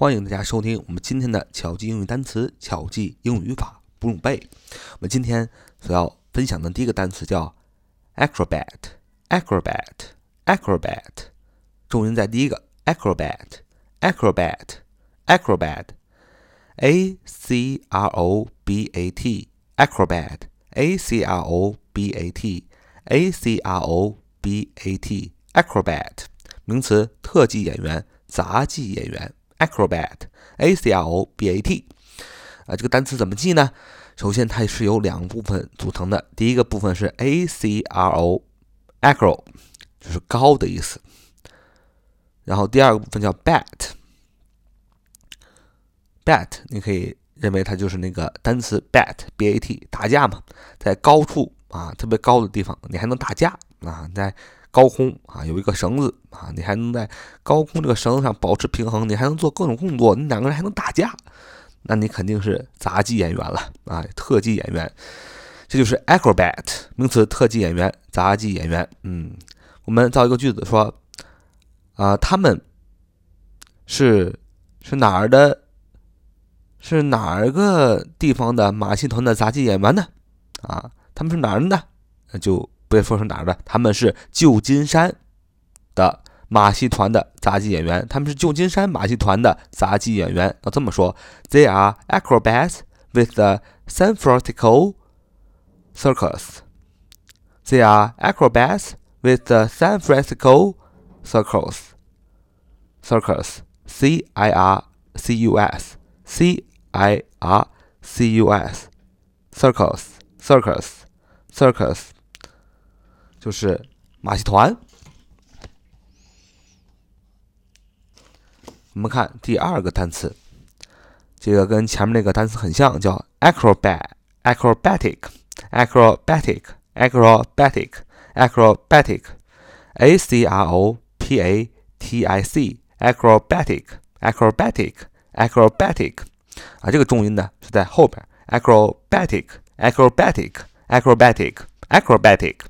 欢迎大家收听我们今天的巧记英语单词、巧记英语语法不用背。我们今天所要分享的第一个单词叫 acrobat，acrobat，acrobat，重音在第一个 acrobat，acrobat，acrobat，a c r o b a t，acrobat，a c r o b a t，a c r o b a t，acrobat，名词，特技演员、杂技演员。Acrobat，a c r o b a t，啊，这个单词怎么记呢？首先，它是由两部分组成的。第一个部分是 a c r o，acro，就是高的意思。然后第二个部分叫 bat，bat，你可以认为它就是那个单词 bat，b a t，打架嘛，在高处啊，特别高的地方，你还能打架啊，在。高空啊，有一个绳子啊，你还能在高空这个绳子上保持平衡，你还能做各种动作，你两个人还能打架，那你肯定是杂技演员了啊，特技演员，这就是 acrobat 名词，特技演员、杂技演员。嗯，我们造一个句子说，啊，他们是是哪儿的？是哪儿个地方的马戏团的杂技演员呢？啊，他们是哪儿的？那就。被说成哪儿的？他们是旧金山的马戏团的杂技演员。他们是旧金山马戏团的杂技演员。要这么说，They are acrobats with the San Francisco Circus. They are acrobats with the San Francisco Circus. Circus. C I R C U S. C I R C U S. Circus. Circus. Circus. 就是马戏团。我们看第二个单词，这个跟前面那个单词很像，叫 acrobat，acrobatic，acrobatic，acrobatic，acrobatic，a c r o p a t i c，acrobatic，acrobatic，acrobatic，啊，这个重音呢是在后边，acrobatic，acrobatic，acrobatic，acrobatic。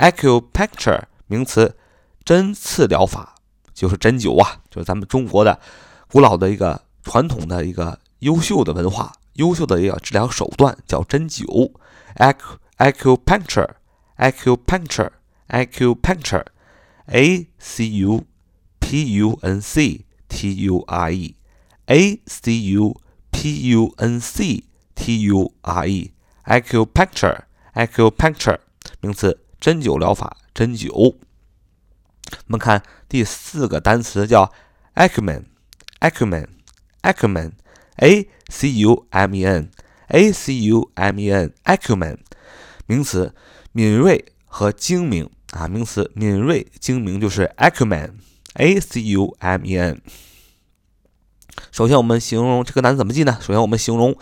Acupuncture 名词，针刺疗法就是针灸啊，就是咱们中国的古老的一个传统的一个优秀的文化，优秀的一个治疗手段叫针灸。acupuncture，acupuncture，acupuncture，a c u p u n c t u r e，a c u p u n c t u r e，acupuncture，acupuncture 名词。针灸疗法，针灸。我们看第四个单词叫 acumen，acumen，acumen，a c u m e n，a c u m e n，acumen，名词，敏锐和精明啊，名词，敏锐、精明就是 acumen，a c u m e n。首先，我们形容这个单词怎么记呢？首先，我们形容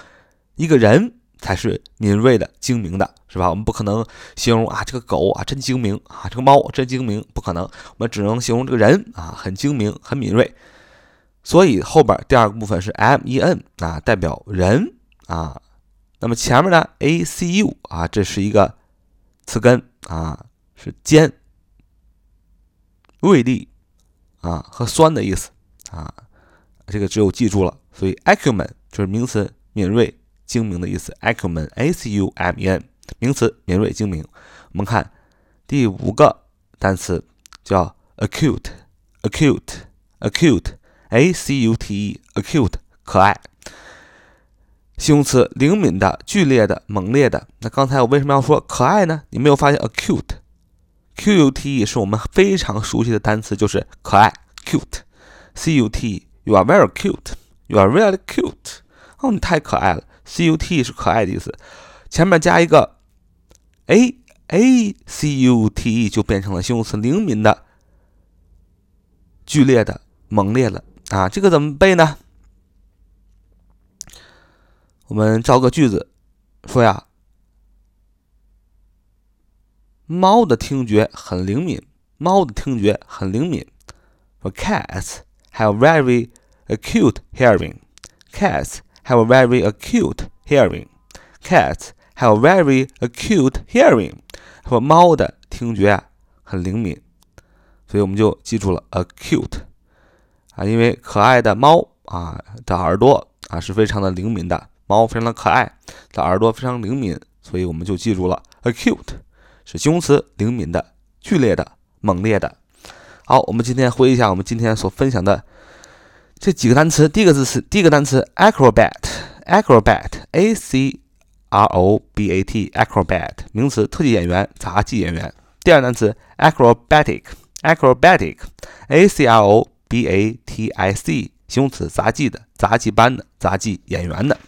一个人。才是敏锐的、精明的，是吧？我们不可能形容啊，这个狗啊真精明啊，这个猫真精明，不可能。我们只能形容这个人啊，很精明、很敏锐。所以后边第二个部分是 m e n 啊，代表人啊。那么前面呢 a c u 啊，这是一个词根啊，是尖、锐利啊和酸的意思啊。这个只有记住了。所以 acumen 就是名词，敏锐。精明的意思，acumen，a c u m e n，名词，敏锐、精明。我们看第五个单词叫 acute，acute，acute，a c u t e，acute，可爱。形容词，灵敏的、剧烈的、猛烈的。那刚才我为什么要说可爱呢？你没有发现 acute，q u t e 是我们非常熟悉的单词，就是可爱，cute，c u t e，you are very cute，you are really cute。哦，你太可爱了。C u t 是可爱的意思，前面加一个 a a c u t e 就变成了形容词，灵敏的、剧烈的、猛烈的啊，这个怎么背呢？我们造个句子，说呀，猫的听觉很灵敏，猫的听觉很灵敏。说 cats have very acute hearing. Cats have very acute hearing. Cats have very acute hearing. 说猫的听觉很灵敏，所以我们就记住了 acute 啊，因为可爱的猫啊的耳朵啊是非常的灵敏的，猫非常的可爱，的耳朵非常灵敏，所以我们就记住了 acute 是形容词，灵敏的、剧烈的、猛烈的。好，我们今天回忆一下我们今天所分享的这几个单词。第一个字是第一个单词 acrobat，acrobat，a c r o b a t，acrobat，名词，特技演员、杂技演员。第二个单词 acrobatic，acrobatic，a c r o b a t i c，形容词，杂技的、杂技班的、杂技演员的。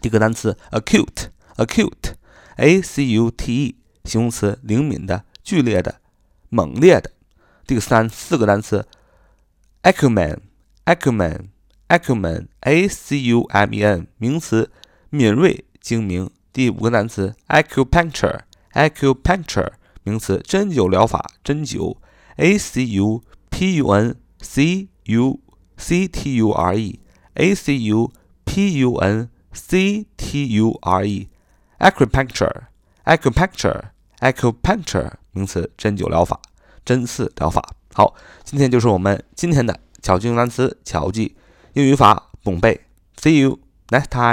第一个单词 acute，acute，a c u t e，形容词，灵敏的、剧烈的、猛烈的。第三四个单词，acumen acumen, acumen, a c u m e n，名词，敏锐、精明。第五个单词，acupuncture，acupuncture，名词，针灸疗法、针灸。a c u p u n c u c t u r e，a c u p u n c t u r e，acupuncture，acupuncture，acupuncture，名词，针灸疗法。针刺疗法。好，今天就是我们今天的巧记英语单词、巧记英语法，猛背。See you next time.